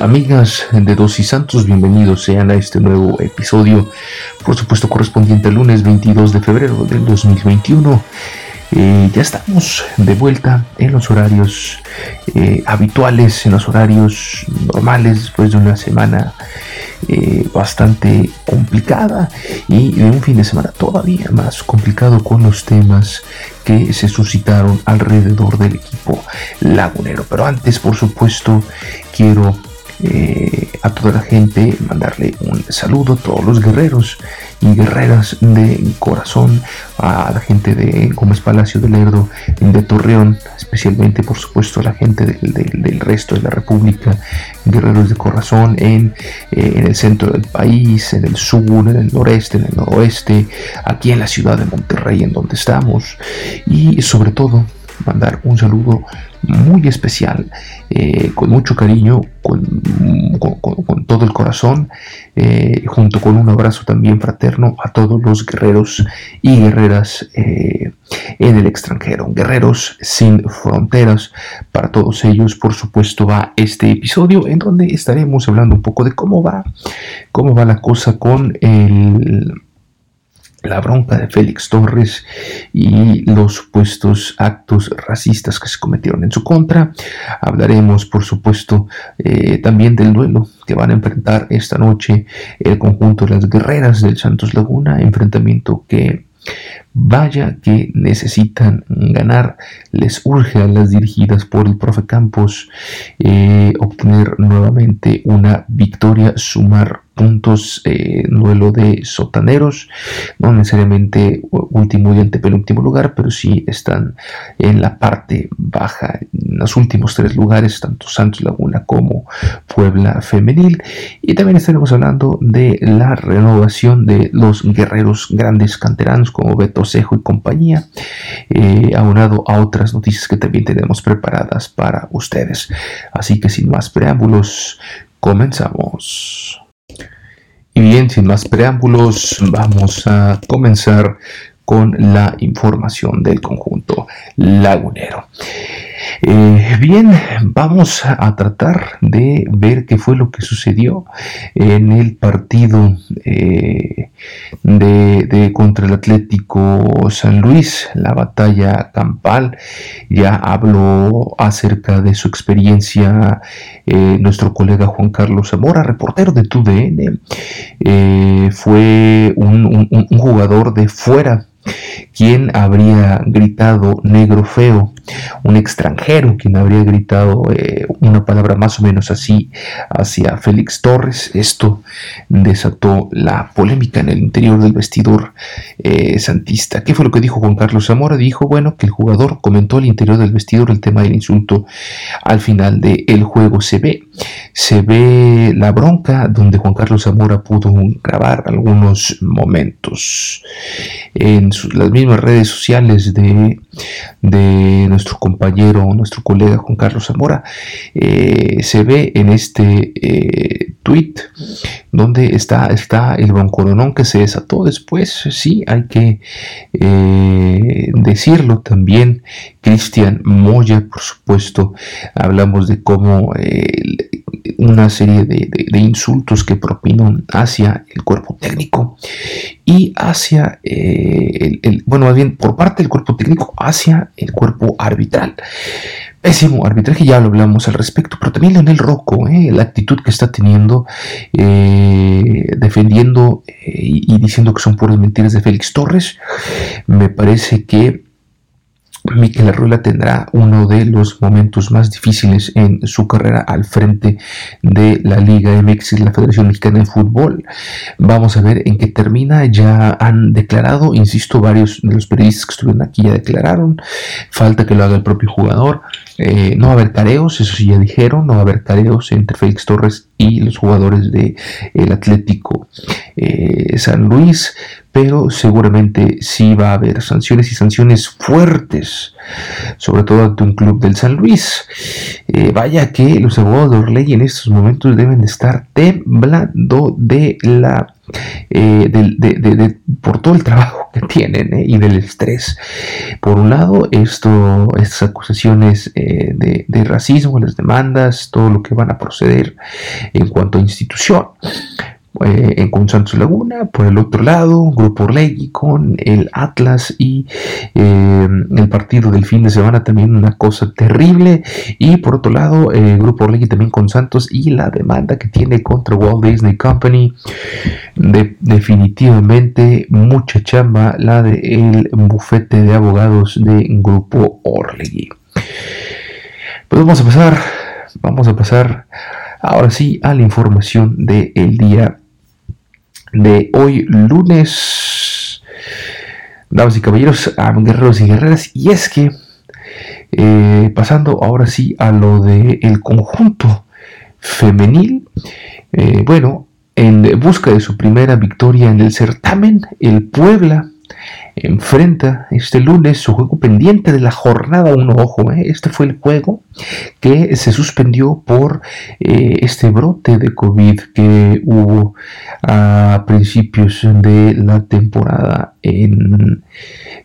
Amigas de Dos y Santos, bienvenidos sean a este nuevo episodio, por supuesto correspondiente al lunes 22 de febrero del 2021. Eh, ya estamos de vuelta en los horarios eh, habituales, en los horarios normales, después de una semana eh, bastante complicada y de un fin de semana todavía más complicado con los temas que se suscitaron alrededor del equipo lagunero. Pero antes, por supuesto, quiero eh, a toda la gente mandarle un saludo a todos los guerreros y guerreras de corazón, a la gente de Gómez Palacio del Lerdo, de Torreón, especialmente por supuesto a la gente del, resto de la República, guerreros de corazón en, eh, en el centro del país, en el sur, en el noreste, en el noroeste, aquí en la ciudad de Monterrey en donde estamos y sobre todo mandar un saludo muy especial, eh, con mucho cariño, con, todo el corazón, eh, junto con un abrazo también fraterno a todos los guerreros y guerreras eh, en el extranjero, guerreros sin fronteras. Para todos ellos, por supuesto, va este episodio en donde estaremos hablando un poco de cómo va, cómo va la cosa con el la bronca de Félix Torres y los supuestos actos racistas que se cometieron en su contra. Hablaremos, por supuesto, eh, también del duelo que van a enfrentar esta noche el conjunto de las guerreras del Santos Laguna, enfrentamiento que Vaya que necesitan ganar, les urge a las dirigidas por el profe Campos eh, obtener nuevamente una victoria, sumar puntos eh, duelo de sotaneros, no necesariamente último y antepenúltimo lugar, pero sí están en la parte baja, en los últimos tres lugares, tanto Santos Laguna como Puebla Femenil. Y también estaremos hablando de la renovación de los guerreros grandes canteranos como Beto Cejo y compañía, eh, aunado a otras noticias que también tenemos preparadas para ustedes. Así que sin más preámbulos, comenzamos. Y bien, sin más preámbulos, vamos a comenzar con la información del conjunto lagunero. Eh, bien, vamos a tratar de ver qué fue lo que sucedió en el partido eh, de, contra el Atlético San Luis, la batalla campal. Ya habló acerca de su experiencia eh, nuestro colega Juan Carlos Zamora, reportero de TUDN. fue un jugador de fuera ¿Quién habría gritado negro feo? Un extranjero, quien habría gritado eh, una palabra más o menos así hacia Félix Torres. Esto desató la polémica en el interior del vestidor eh, santista. ¿Qué fue lo que dijo Juan Carlos Zamora? Dijo, bueno, que el jugador comentó al interior del vestidor el tema del insulto al final del juego. Se ve, se ve la bronca donde Juan Carlos Zamora pudo grabar algunos momentos. En las mismas redes sociales de, de nuestro compañero, nuestro colega Juan Carlos Zamora, eh, se ve en este eh, tweet donde está, está el bancoronón que se desató después, sí, hay que eh, decirlo también, Cristian Moya, por supuesto, hablamos de cómo una serie de, insultos que propinó hacia el cuerpo técnico y hacia, eh, el, bueno, más bien por parte del cuerpo técnico hacia el cuerpo arbitral. Pésimo arbitraje, ya lo hablamos al respecto, pero también Leonel Rocco, eh, la actitud que está teniendo, eh, defendiendo y, y diciendo que son puras mentiras de Félix Torres, me parece que Miquel Arruela tendrá uno de los momentos más difíciles en su carrera al frente de la Liga MX, la Federación Mexicana de Fútbol. Vamos a ver en qué termina. Ya han declarado, insisto, varios de los periodistas que estuvieron aquí ya declararon. Falta que lo haga el propio jugador. Eh, no va a haber careos, eso sí ya dijeron, no va a haber careos entre Félix Torres y los jugadores del el Atlético eh, San Luis, pero seguramente sí va a haber sanciones y sanciones fuertes, sobre todo ante un club del San Luis. Eh, vaya que los abogados de Orley en estos momentos deben de estar temblando de la eh, de, por todo el trabajo que tienen eh, y del estrés. Por un lado, esto, estas acusaciones de, racismo, las demandas, todo lo que van a proceder en cuanto a institución. Eh, con Santos Laguna, por el otro lado, Grupo Orlegui con el Atlas y eh, el partido del fin de semana también una cosa terrible, y por otro lado, eh, Grupo Orlegui también con Santos y la demanda que tiene contra Walt Disney Company, definitivamente mucha chamba la del bufete de abogados de Grupo Orlegui. Pues vamos a pasar, vamos a pasar ahora sí a la información del día de hoy lunes, damas y caballeros, guerreros y guerreras, y es que eh, pasando ahora sí a lo del el conjunto femenil, eh, bueno, en busca de su primera victoria en el certamen, el Puebla enfrenta este lunes su juego pendiente de la jornada 1. Ojo, eh, este fue el juego que se suspendió por eh, este brote de COVID que hubo a principios de la temporada en,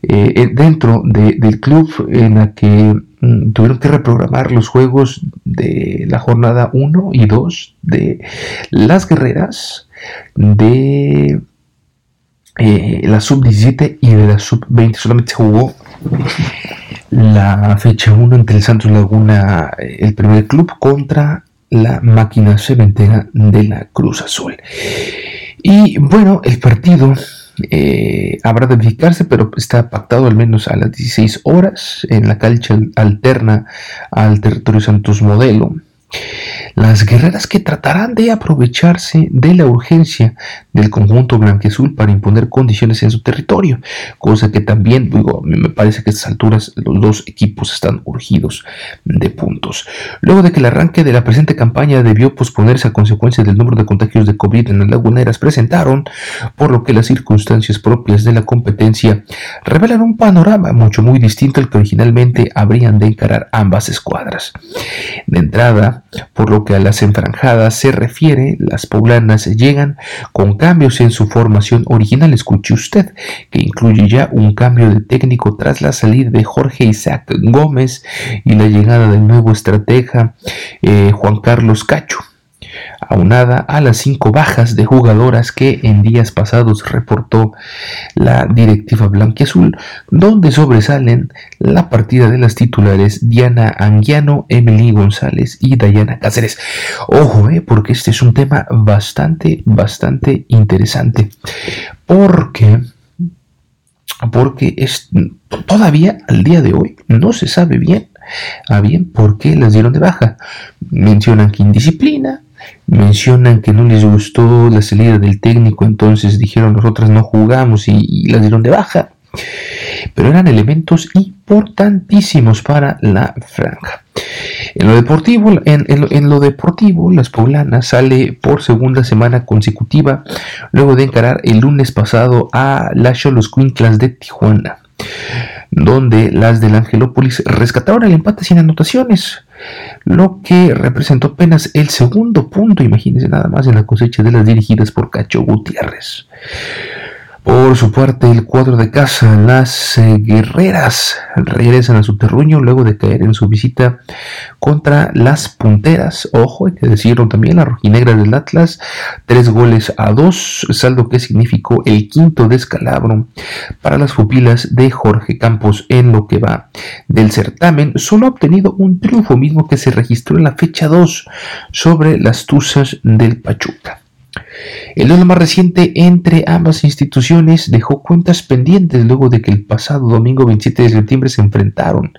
eh, dentro del club en la que mm, tuvieron que reprogramar los juegos de la jornada 1 y 2 de las guerreras de eh, la sub-17 y de la sub-20 solamente jugó la fecha 1 entre el Santos Laguna, eh, el primer club, contra la máquina cementera de la Cruz Azul. Y bueno, el partido eh, habrá de verificarse, pero está pactado al menos a las 16 horas en la cancha alterna al territorio Santos Modelo las guerreras que tratarán de aprovecharse de la urgencia del conjunto blanqueazul para imponer condiciones en su territorio, cosa que también, digo, me parece que a estas alturas los dos equipos están urgidos de puntos. Luego de que el arranque de la presente campaña debió posponerse a consecuencia del número de contagios de COVID en las laguneras presentaron, por lo que las circunstancias propias de la competencia revelan un panorama mucho muy distinto al que originalmente habrían de encarar ambas escuadras. De entrada, por lo que a las enfranjadas se refiere, las poblanas llegan con cambios en su formación original. Escuche usted, que incluye ya un cambio de técnico tras la salida de Jorge Isaac Gómez y la llegada del nuevo estratega eh, Juan Carlos Cacho aunada a las cinco bajas de jugadoras que en días pasados reportó la directiva blanquiazul, donde sobresalen la partida de las titulares Diana Anguiano, Emily González y Dayana Cáceres. Ojo, eh, porque este es un tema bastante, bastante interesante, porque porque es, todavía al día de hoy no se sabe bien a bien por qué las dieron de baja. Mencionan que indisciplina, mencionan que no les gustó la salida del técnico, entonces dijeron nosotras no jugamos y, las dieron de baja. Pero eran elementos importantísimos para la franja. En lo deportivo, en, lo deportivo, las poblanas sale por segunda semana consecutiva luego de encarar el lunes pasado a las Cholos Quinclas de Tijuana, donde las del Angelópolis rescataron el empate sin anotaciones lo que representó apenas el segundo punto, imagínense nada más, en la cosecha de las dirigidas por Cacho Gutiérrez. Por su parte, el cuadro de casa, las eh, guerreras, regresan a su terruño luego de caer en su visita contra las punteras. Ojo, hay que decirlo también, la rojinegras del Atlas, tres goles a dos, saldo que significó el quinto descalabro para las pupilas de Jorge Campos en lo que va del certamen. Solo ha obtenido un triunfo mismo que se registró en la fecha 2 sobre las Tuzas del Pachuca. El duelo más reciente entre ambas instituciones dejó cuentas pendientes luego de que el pasado domingo 27 de septiembre se enfrentaron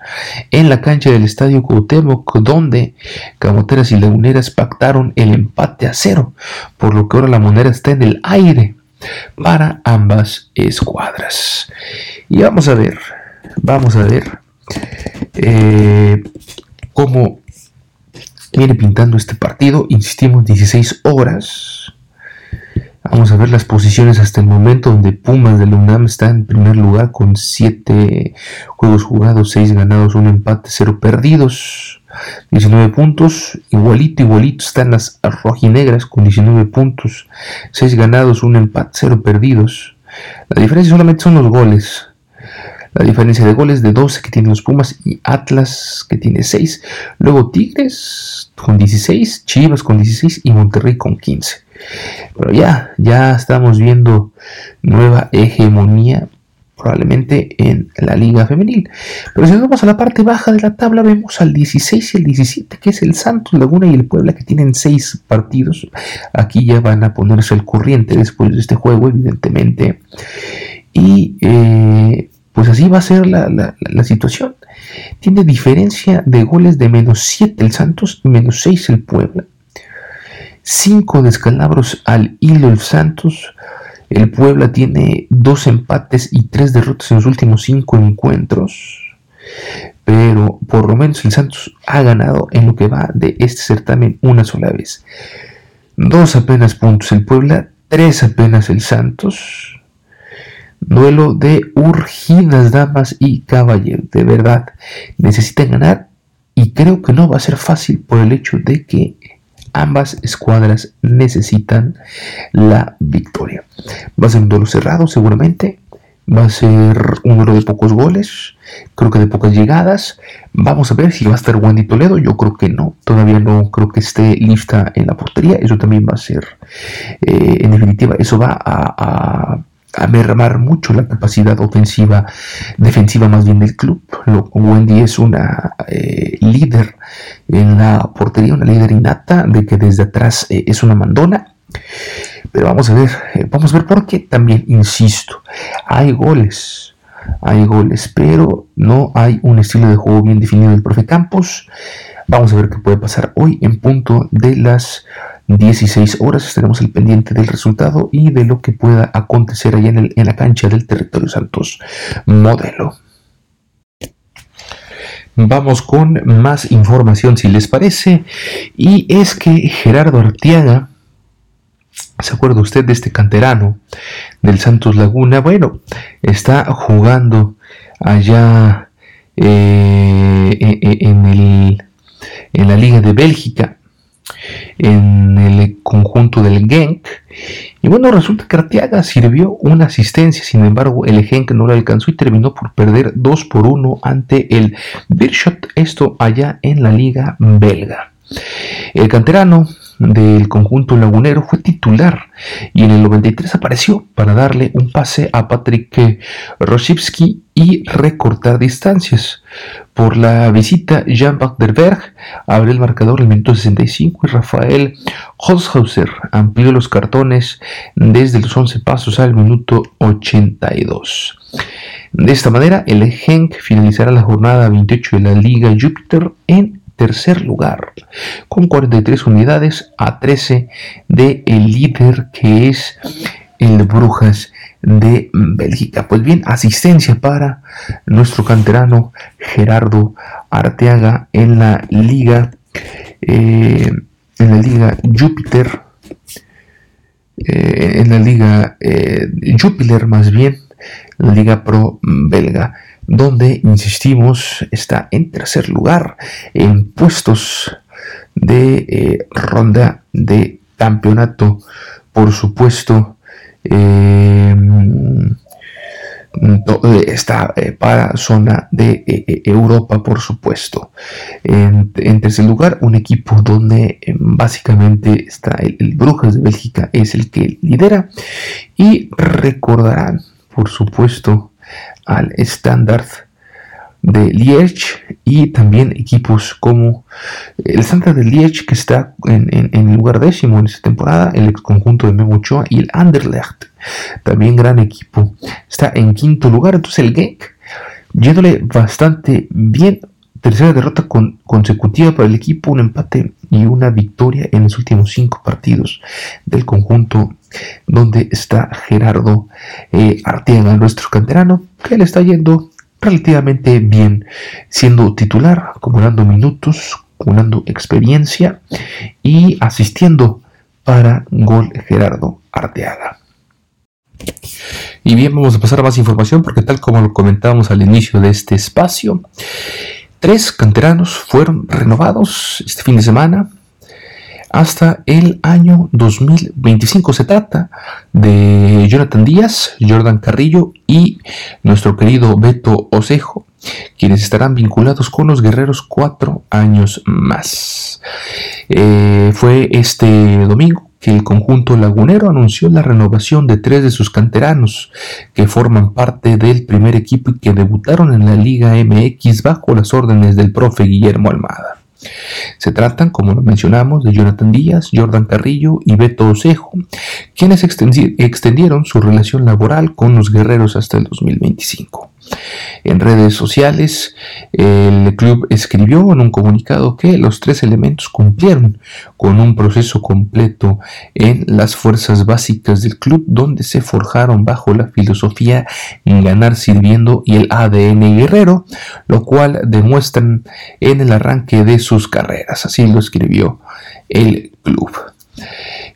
en la cancha del Estadio Cuauhtémoc, donde Camoteras y Laguneras pactaron el empate a cero, por lo que ahora la moneda está en el aire para ambas escuadras. Y vamos a ver, vamos a ver eh, cómo viene pintando este partido. Insistimos, 16 horas Vamos a ver las posiciones hasta el momento donde Pumas de la UNAM está en primer lugar con 7 juegos jugados, 6 ganados, 1 empate, 0 perdidos. 19 puntos, igualito, igualito están las rojinegras con 19 puntos, 6 ganados, 1 empate, 0 perdidos. La diferencia solamente son los goles. La diferencia de goles de 12 que tienen los Pumas y Atlas que tiene 6. Luego Tigres con 16, Chivas con 16 y Monterrey con 15. Pero ya, ya estamos viendo nueva hegemonía probablemente en la liga femenil. Pero si nos vamos a la parte baja de la tabla, vemos al 16 y el 17, que es el Santos Laguna y el Puebla, que tienen 6 partidos. Aquí ya van a ponerse al corriente después de este juego, evidentemente. Y eh, pues así va a ser la, la, situación. Tiene diferencia de goles de menos 7 el Santos menos 6 el Puebla. 5 descalabros al hilo el Santos. El Puebla tiene dos empates y tres derrotas en los últimos cinco encuentros. Pero por lo menos el Santos ha ganado en lo que va de este certamen una sola vez. Dos apenas puntos el Puebla, tres apenas el Santos. Duelo de urgidas damas y caballeros. De verdad, necesitan ganar y creo que no va a ser fácil por el hecho de que ambas escuadras necesitan la victoria. Va a ser un duelo cerrado seguramente. Va a ser un duelo de pocos goles, creo que de pocas llegadas. Vamos a ver si va a estar Wendy Toledo. Yo creo que no, todavía no creo que esté lista en la portería. Eso también va a ser, eh, en definitiva, eso va a a mermar mucho la capacidad ofensiva, defensiva más bien del club. Wendy es una eh, líder en la portería, una líder innata, de que desde atrás eh, es una mandona. Pero vamos a ver, eh, vamos a ver por qué también, insisto, hay goles, hay goles, pero no hay un estilo de juego bien definido del profe Campos. Vamos a ver qué puede pasar hoy en punto de las 16 horas estaremos al pendiente del resultado y de lo que pueda acontecer allá en, en la cancha del territorio Santos modelo. Vamos con más información si les parece. Y es que Gerardo Artiaga, ¿se acuerda usted de este canterano del Santos Laguna? Bueno, está jugando allá eh, e, e, en, el, en la Liga de Bélgica en el conjunto del Genk. Y bueno, resulta que Arteaga sirvió una asistencia, sin embargo, el Genk no lo alcanzó y terminó por perder 2 por 1 ante el Birshot, esto allá en la liga belga. El canterano del conjunto lagunero fue titular y en el 93 apareció para darle un pase a Patrick Roshivsky y recortar distancias. Por la visita, Jean Berg abrió el marcador el minuto 65 y Rafael Holzhauser amplió los cartones desde los 11 pasos al minuto 82. De esta manera, el Genk finalizará la jornada 28 de la Liga Júpiter en tercer lugar, con 43 unidades a 13 de el líder que es el Brujas de Bélgica. Pues bien, asistencia para nuestro canterano Gerardo Arteaga en la liga, eh, en la liga Júpiter, eh, en la liga eh, Júpiter más bien, la liga pro belga donde, insistimos, está en tercer lugar en puestos de ronda de campeonato, por supuesto, está para zona de Europa, por supuesto. En, tercer lugar, un equipo donde básicamente está el, el, Brujas de Bélgica, es el que lidera. Y recordarán, por supuesto, al Standard de Liège y también equipos como el Santa de Liège que está en, en, lugar décimo en esta temporada, el ex conjunto de Memo Ochoa y el Anderlecht, también gran equipo, está en quinto lugar, entonces el Genk yéndole bastante bien, tercera derrota consecutiva para el equipo, un empate y una victoria en los últimos cinco partidos del conjunto donde está Gerardo eh, nuestro canterano, que le está yendo relativamente bien, siendo titular, acumulando minutos, acumulando experiencia y asistiendo para gol Gerardo Arteaga. Y bien, vamos a pasar a más información porque tal como lo comentábamos al inicio de este espacio, tres canteranos fueron renovados este fin de semana hasta el año 2025. Se trata de Jonathan Díaz, Jordan Carrillo y nuestro querido Beto Osejo, quienes estarán vinculados con los guerreros cuatro años más. Eh, fue este domingo que el conjunto lagunero anunció la renovación de tres de sus canteranos que forman parte del primer equipo y que debutaron en la Liga MX bajo las órdenes del profe Guillermo Almada. Se tratan, como lo mencionamos, de Jonathan Díaz, Jordan Carrillo y Beto Osejo, quienes extendieron su relación laboral con los guerreros hasta el 2025. En redes sociales, el club escribió en un comunicado que los tres elementos cumplieron con un proceso completo en las fuerzas básicas del club donde se forjaron bajo la filosofía ganar sirviendo y el ADN guerrero, lo cual demuestran en el arranque de sus carreras. Así lo escribió el club.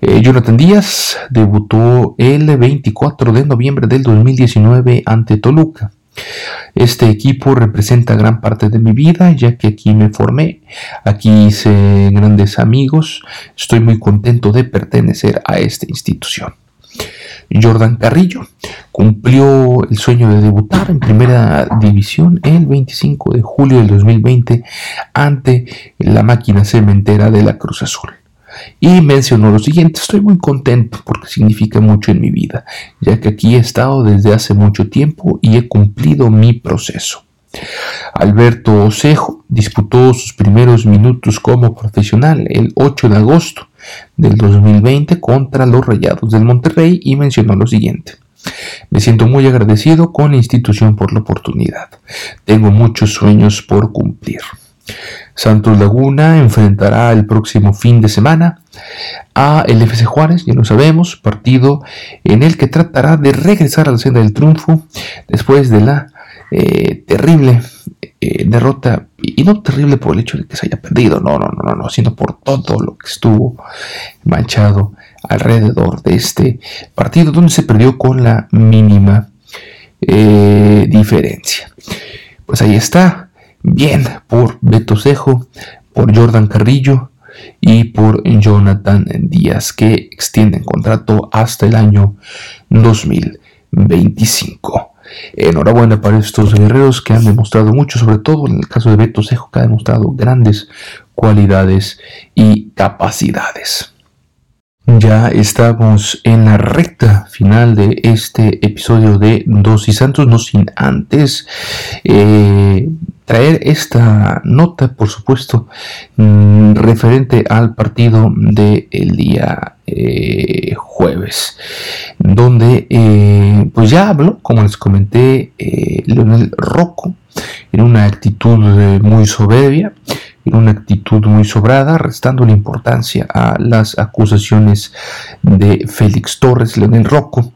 Eh, Jonathan Díaz debutó el 24 de noviembre del 2019 ante Toluca. Este equipo representa gran parte de mi vida, ya que aquí me formé, aquí hice grandes amigos, estoy muy contento de pertenecer a esta institución. Jordan Carrillo cumplió el sueño de debutar en primera división el 25 de julio del 2020 ante la máquina cementera de la Cruz Azul y mencionó lo siguiente, estoy muy contento porque significa mucho en mi vida, ya que aquí he estado desde hace mucho tiempo y he cumplido mi proceso. Alberto Osejo disputó sus primeros minutos como profesional el 8 de agosto del 2020 contra los Rayados del Monterrey y mencionó lo siguiente. Me siento muy agradecido con la institución por la oportunidad. Tengo muchos sueños por cumplir. Santos Laguna enfrentará el próximo fin de semana a el FC Juárez, ya lo sabemos, partido en el que tratará de regresar a la senda del triunfo después de la eh, terrible eh, derrota, y no terrible por el hecho de que se haya perdido, no, no, no, no, sino por todo lo que estuvo manchado alrededor de este partido, donde se perdió con la mínima eh, diferencia. Pues ahí está bien por Beto Cejo, por Jordan Carrillo y por Jonathan Díaz, que extienden contrato hasta el año 2025. Enhorabuena para estos guerreros que han demostrado mucho, sobre todo en el caso de Beto Cejo, que ha demostrado grandes cualidades y capacidades. Ya estamos en la recta final de este episodio de Dos y Santos, no sin antes eh, traer esta nota, por supuesto, mm, referente al partido del día eh, jueves, donde eh, pues ya habló, como les comenté, Leonel Rocco, en una actitud muy soberbia, en una actitud muy sobrada, restando la importancia a las acusaciones de Félix Torres, Leonel Rocco,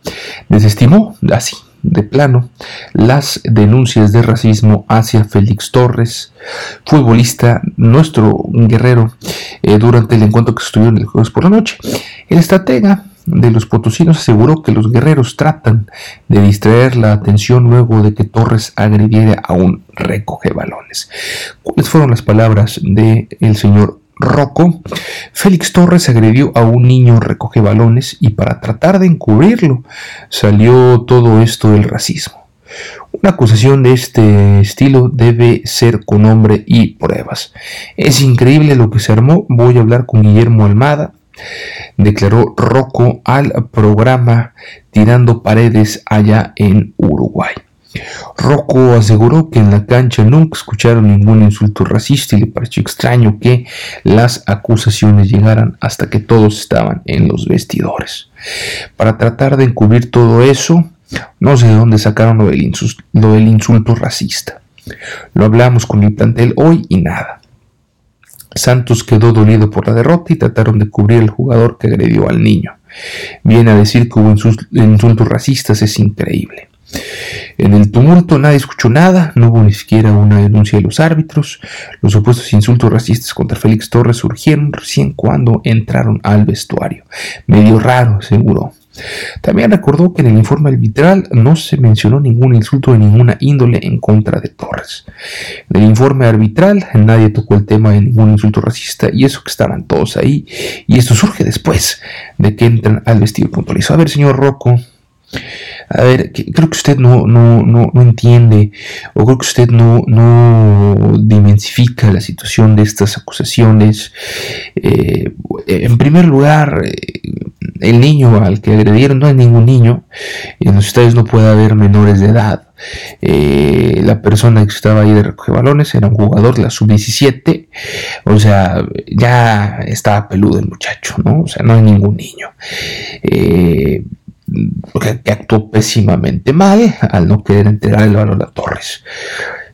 desestimó así de plano las denuncias de racismo hacia Félix Torres, futbolista, nuestro guerrero, eh, durante el encuentro que estuvo en el jueves por la noche. El estratega de los potosinos aseguró que los guerreros tratan de distraer la atención luego de que Torres agrediera a un recoge balones. ¿Cuáles fueron las palabras del el señor Rocco, Félix Torres agredió a un niño recoge balones y para tratar de encubrirlo salió todo esto del racismo. Una acusación de este estilo debe ser con nombre y pruebas. Es increíble lo que se armó. Voy a hablar con Guillermo Almada, declaró Rocco al programa Tirando Paredes allá en Uruguay. Rocco aseguró que en la cancha nunca escucharon ningún insulto racista y le pareció extraño que las acusaciones llegaran hasta que todos estaban en los vestidores. Para tratar de encubrir todo eso, no sé de dónde sacaron lo del, insulto, racista. Lo hablamos con el plantel hoy y nada. Santos quedó dolido por la derrota y trataron de cubrir al jugador que agredió al niño. Viene a decir que hubo insultos racistas, es increíble. En el tumulto nadie escuchó nada, no hubo ni siquiera una denuncia de los árbitros. Los supuestos insultos racistas contra Félix Torres surgieron recién cuando entraron al vestuario. Medio raro, aseguró. También recordó que en el informe arbitral no se mencionó ningún insulto de ninguna índole en contra de Torres. En el informe arbitral nadie tocó el tema de ningún insulto racista y eso que estaban todos ahí. Y esto surge después de que entran al vestido puntualizado. A ver, señor Rocco, a ver, creo que usted no, no, no, entiende o creo que usted no, no dimensifica la situación de estas acusaciones. Eh, en primer lugar, eh, el niño al que agredieron no es ningún niño. En los ustedes no puede haber menores de edad. Eh, la persona que estaba ahí de recoger balones era un jugador la sub-17. O sea, ya estaba peludo el muchacho, ¿no? O sea, no es ningún niño. Que, actuó pésimamente mal al no querer entregar el balón a Torres.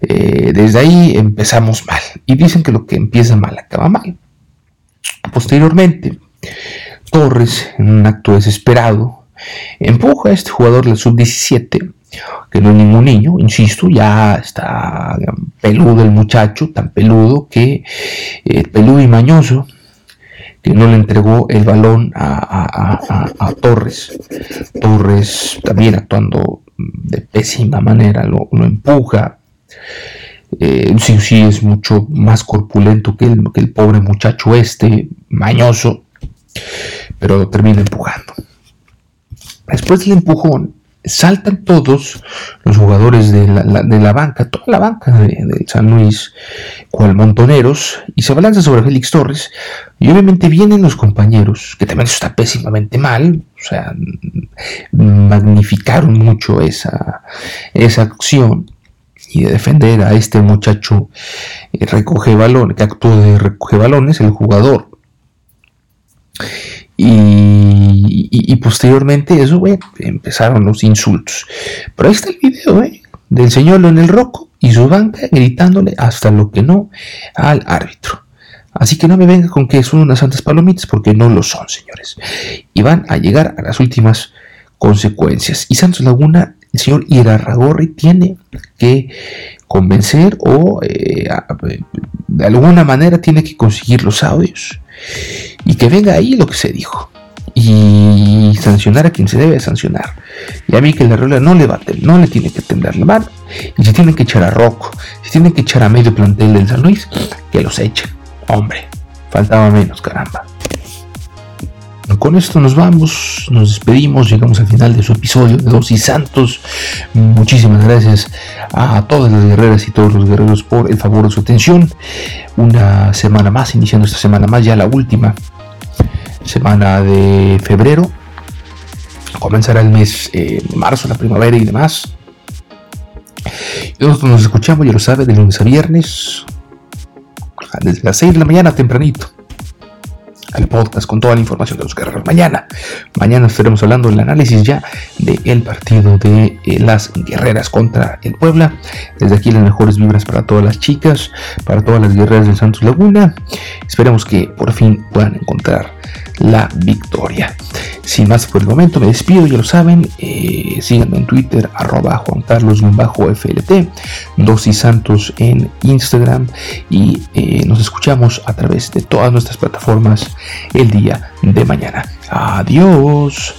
Eh, desde ahí empezamos mal. Y dicen que lo que empieza mal acaba mal. Posteriormente, Torres, en un acto desesperado, empuja a este jugador del sub-17, que no es ningún niño, insisto, ya está peludo el muchacho, tan peludo que eh, peludo y mañoso, no le entregó el balón a, Torres. Torres también actuando de pésima manera, lo, empuja. Eh, sí, sí, es mucho más corpulento que el, que el pobre muchacho este, mañoso, pero lo termina empujando. Después del empujón, saltan todos los jugadores de la, banca, toda la banca de, San Luis, cual montoneros, y se balanza sobre Félix Torres. Y obviamente vienen los compañeros, que también está pésimamente mal, o sea, magnificaron mucho esa, esa acción y de defender a este muchacho eh, recoge que actuó de recoge balones, el jugador. Y, posteriormente eso, empezaron los insultos. Pero ahí está el video, ¿eh? Del señor Leonel Rocco y su banca gritándole hasta lo que no al árbitro. Así que no me venga con que son unas santas palomitas, porque no lo son, señores. Y van a llegar a las últimas consecuencias. Y Santos Laguna, el señor Irarragorri, tiene que convencer o eh, de alguna manera tiene que conseguir los audios y que venga ahí lo que se dijo y sancionar a quien se debe sancionar. Y a mí que la regla no le va no le tiene que temblar la mano. Y si tienen que echar a Rocco, si tienen que echar a medio plantel del San Luis, que los echen. Hombre, faltaba menos, caramba. Con esto nos vamos, nos despedimos, llegamos al final de su episodio de Dos y Santos. Muchísimas gracias a todas las guerreras y todos los guerreros por el favor de su atención. Una semana más, iniciando esta semana más, ya la última semana de febrero. Comenzará el mes eh, de marzo, la primavera y demás. Nosotros nos escuchamos, ya lo sabe, de lunes a viernes, desde las 6 de la mañana tempranito al podcast con toda la información de los guerreros. Mañana, mañana estaremos hablando del análisis ya del partido de eh, las guerreras contra el Puebla. Desde aquí las mejores vibras para todas las chicas, para todas las guerreras de Santos Laguna. Esperemos que por fin puedan encontrar la victoria. Sin más por el momento, me despido, ya lo saben. Eh, síganme en Twitter, arroba Juan Carlos-FLT, Dosis Santos en Instagram y eh, nos escuchamos a través de todas nuestras plataformas el día de mañana. Adiós.